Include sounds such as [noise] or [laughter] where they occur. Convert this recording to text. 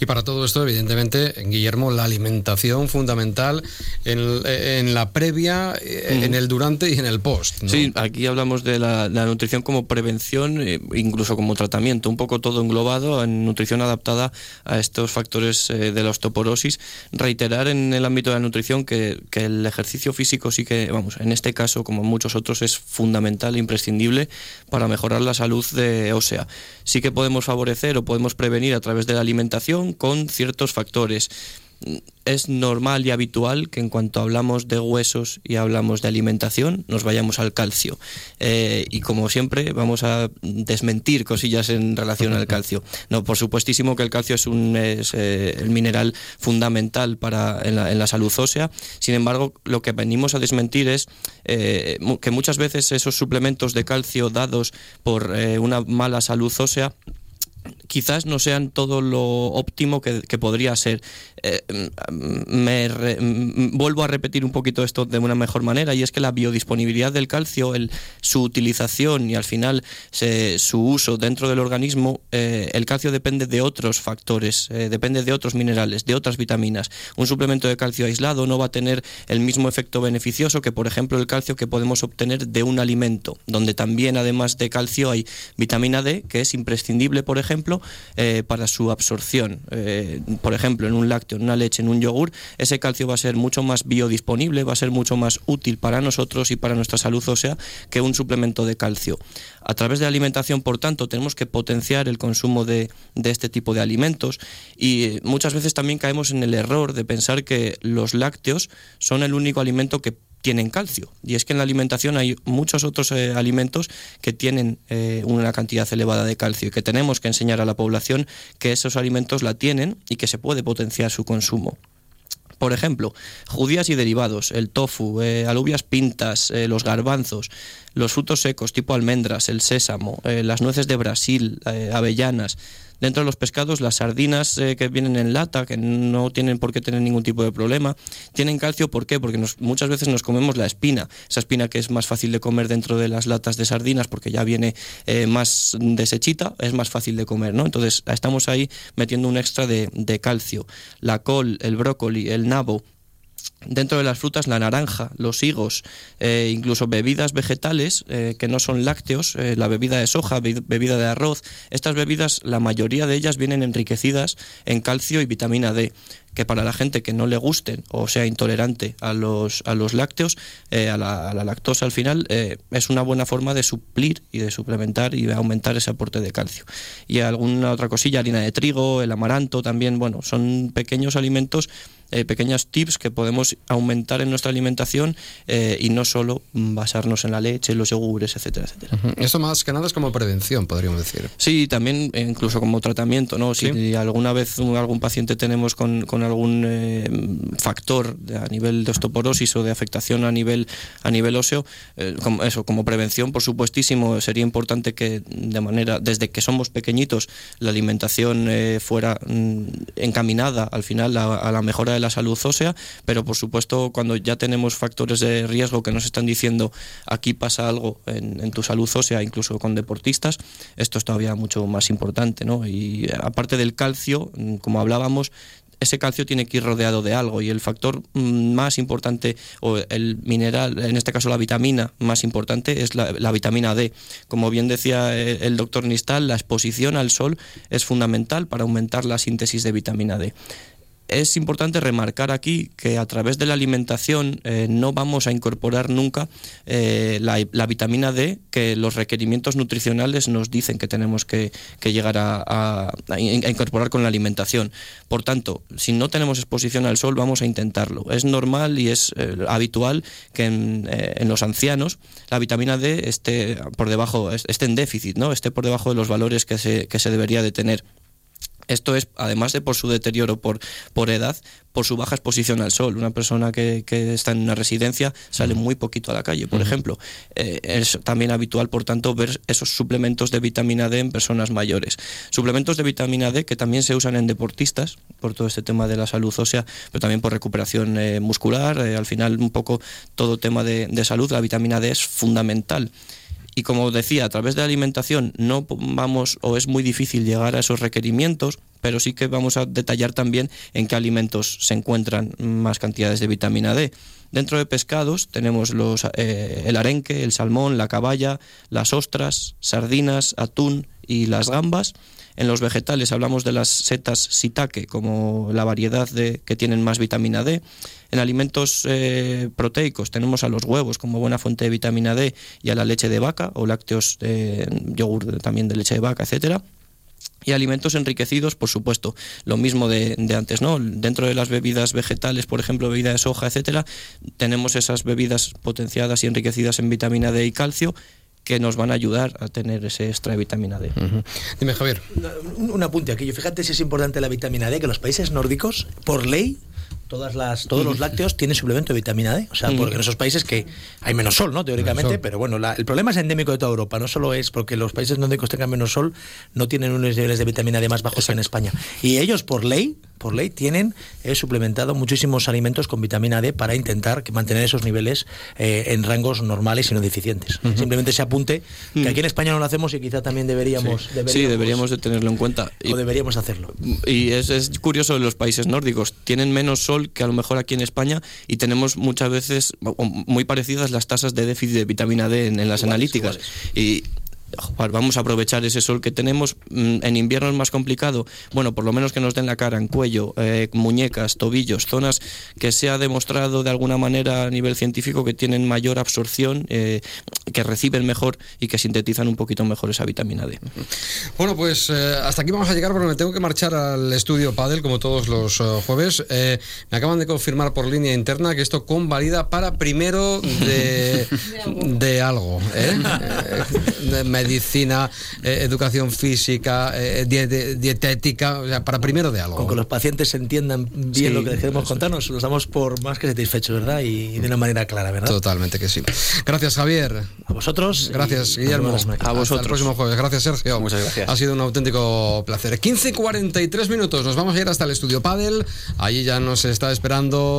Y para todo esto, evidentemente, Guillermo, la alimentación fundamental en, la previa, eh, en el durante y en el post. Sí, aquí hablamos de la, nutrición como prevención, eh, incluso como tratamiento, un poco todo englobado en nutrición adaptada a estos factores eh, de la osteoporosis. Reiterar en el ámbito de la nutrición que, que el ejercicio físico sí que, vamos, en este caso, como en muchos otros, es fundamental, imprescindible para mejorar la salud de ósea. Sí que podemos favorecer o podemos prevenir a través de la alimentación con ciertos factores es normal y habitual que en cuanto hablamos de huesos y hablamos de alimentación nos vayamos al calcio. Eh, y como siempre vamos a desmentir cosillas en relación al calcio. No, por supuestísimo que el calcio es, un, es eh, el mineral fundamental para, en, la, salud ósea. Sin embargo, lo que venimos a desmentir es eh, que muchas veces esos suplementos de calcio dados por una mala salud ósea quizás no sean todo lo óptimo que, podría ser. Eh, me vuelvo a repetir un poquito esto de una mejor manera y es que la biodisponibilidad del calcio, su utilización y al final su uso dentro del organismo, eh, el calcio depende de otros factores, eh, depende de otros minerales, de otras vitaminas. Un suplemento de calcio aislado no va a tener el mismo efecto beneficioso que, por ejemplo, el calcio que podemos obtener de un alimento, donde también además de calcio hay vitamina D, que es imprescindible, por ejemplo, eh, para su absorción. Eh, por ejemplo, en un lácteo, en una leche, en un yogur, ese calcio va a ser mucho más biodisponible, va a ser mucho más útil para nosotros y para nuestra salud ósea que un suplemento de calcio. A través de la alimentación, por tanto, tenemos que potenciar el consumo de, de este tipo de alimentos y muchas veces también caemos en el error de pensar que los lácteos son el único alimento que tienen calcio. Y es que en la alimentación hay muchos otros eh, alimentos que tienen eh, una cantidad elevada de calcio y que tenemos que enseñar a la población que esos alimentos la tienen y que se puede potenciar su consumo. Por ejemplo, judías y derivados, el tofu, eh, alubias pintas, los garbanzos, los frutos secos tipo almendras, el sésamo, las nueces de Brasil, avellanas, Dentro de los pescados, las sardinas eh, que vienen en lata, que no tienen por qué tener ningún tipo de problema, tienen calcio, ¿por qué? Porque muchas veces nos comemos la espina, esa espina que es más fácil de comer dentro de las latas de sardinas porque ya viene eh, más desechita, es más fácil de comer, ¿no? Entonces estamos ahí metiendo un extra de, de calcio. La col, el brócoli, el nabo, dentro de las frutas la naranja, los higos, eh, incluso bebidas vegetales eh, que no son lácteos, eh, la bebida de soja, bebida de arroz. Estas bebidas, la mayoría de ellas vienen enriquecidas en calcio y vitamina D que para la gente que no le gusten o sea intolerante a los, a los lácteos, a, la, lactosa al final, es una buena forma de suplir y de suplementar y de aumentar ese aporte de calcio. Y alguna otra cosilla, harina de trigo, el amaranto también, bueno, son pequeños alimentos eh, pequeños tips que podemos aumentar en nuestra alimentación eh, y no solo basarnos en la leche, los yogures, etcétera, etcétera. Esto más que nada es como prevención, podríamos decir. Sí, también eh, incluso como tratamiento, ¿no? Si alguna vez algún paciente tenemos con, con algún factor a nivel de osteoporosis o de afectación a nivel, a nivel óseo, como, eso, como prevención, por supuestísimo, sería importante que de manera, desde que somos pequeñitos, la alimentación fuera mm, encaminada al final a la mejora de la salud ósea, pero por supuesto cuando ya tenemos factores de riesgo que nos están diciendo aquí pasa algo en, tu salud ósea, incluso con deportistas, esto es todavía mucho más importante. ¿no? Y aparte del calcio, como hablábamos, ese calcio tiene que ir rodeado de algo y el factor mm, más importante o el mineral, en este caso la vitamina más importante es la, vitamina D. Como bien decía el, el doctor Nistal, la exposición al sol es fundamental para aumentar la síntesis de vitamina D es importante remarcar aquí que a través de la alimentación eh, no vamos a incorporar nunca eh, la, vitamina D que los requerimientos nutricionales nos dicen que tenemos que, llegar a, incorporar con la alimentación. Por tanto, si no tenemos exposición al sol, vamos a intentarlo. Es normal y es eh, habitual que en, los ancianos la vitamina D esté por debajo, esté en déficit, ¿no? esté por debajo de los valores que se, que se debería de tener. Esto es, además de por su deterioro por, por edad, por su baja exposición al sol. Una persona que, está en una residencia sale muy poquito a la calle, por ejemplo. Eh, es también habitual, por tanto, ver esos suplementos de vitamina D en personas mayores. Suplementos de vitamina D que también se usan en deportistas, por todo este tema de la salud ósea, pero también por recuperación eh, muscular. Eh, al final, un poco todo tema de, de salud, la vitamina D es fundamental Y como decía, a través de la alimentación no vamos o es muy difícil llegar a esos requerimientos, pero sí que vamos a detallar también en qué alimentos se encuentran más cantidades de vitamina D. Dentro de pescados tenemos los, eh, el arenque, el salmón, la caballa, las ostras, sardinas, atún y las gambas. En los vegetales hablamos de las setas shiitake como la variedad de, que tienen más vitamina D. En alimentos eh, proteicos tenemos a los huevos como buena fuente de vitamina D y a la leche de vaca o lácteos, eh, yogur también de leche de vaca, etcétera. Y alimentos enriquecidos, por supuesto, lo mismo de, de, antes, ¿no? Dentro de las bebidas vegetales, por ejemplo, bebida de soja, etcétera, tenemos esas bebidas potenciadas y enriquecidas en vitamina D y calcio que nos van a ayudar a tener ese extra de vitamina D. Uh -huh. Dime, Javier. Un, un apunte aquí. Fíjate si es importante la vitamina D, que los países nórdicos, por ley, todas las, todos los lácteos tienen suplemento de vitamina D. O sea, porque en esos países que hay menos sol, ¿no? Teóricamente, sol. pero bueno, la, el problema es endémico de toda Europa. No solo es porque los países nórdicos tengan menos sol, no tienen unos niveles de vitamina D más bajos Exacto. que en España. Y ellos, por ley, por ley, tienen eh, suplementado muchísimos alimentos con vitamina D para intentar que mantener esos niveles eh, en rangos normales y no deficientes. Uh -huh. Simplemente se apunte que uh -huh. aquí en España no lo hacemos y quizá también deberíamos... Sí, deberíamos, sí, deberíamos de tenerlo en cuenta. Y, o deberíamos hacerlo. Y es, es curioso los países nórdicos. Tienen menos sol que a lo mejor aquí en España y tenemos muchas veces muy parecidas las tasas de déficit de vitamina D en, en las iguales, analíticas. Iguales. Y vamos a aprovechar ese sol que tenemos. Mm, en invierno es más complicado. Bueno, por lo menos que nos den la cara, en cuello, eh, muñecas, tobillos, zonas que se ha demostrado de alguna manera a nivel científico que tienen mayor absorción, eh, que reciben mejor y que sintetizan un poquito mejor esa vitamina D. Bueno, pues eh, hasta aquí vamos a llegar porque me tengo que marchar al estudio Padel como todos los uh, jueves. Eh, me acaban de confirmar por línea interna que esto convalida para primero de, [laughs] de algo. ¿eh? [laughs] de medicina, eh, educación física, eh, diet, dietética, o sea, para primero de algo. Con que los pacientes entiendan bien sí, lo que les queremos contarnos, los damos por más que satisfechos, ¿verdad? Y, y, de una manera clara, ¿verdad? Totalmente que sí. Gracias, Javier. A vosotros. Gracias, Guillermo. A vosotros. Hasta el próximo jueves. Gracias, Sergio. Muchas gracias. Ha sido un auténtico placer. 15.43 minutos. Nos vamos a ir hasta el estudio Padel. Allí ya nos está esperando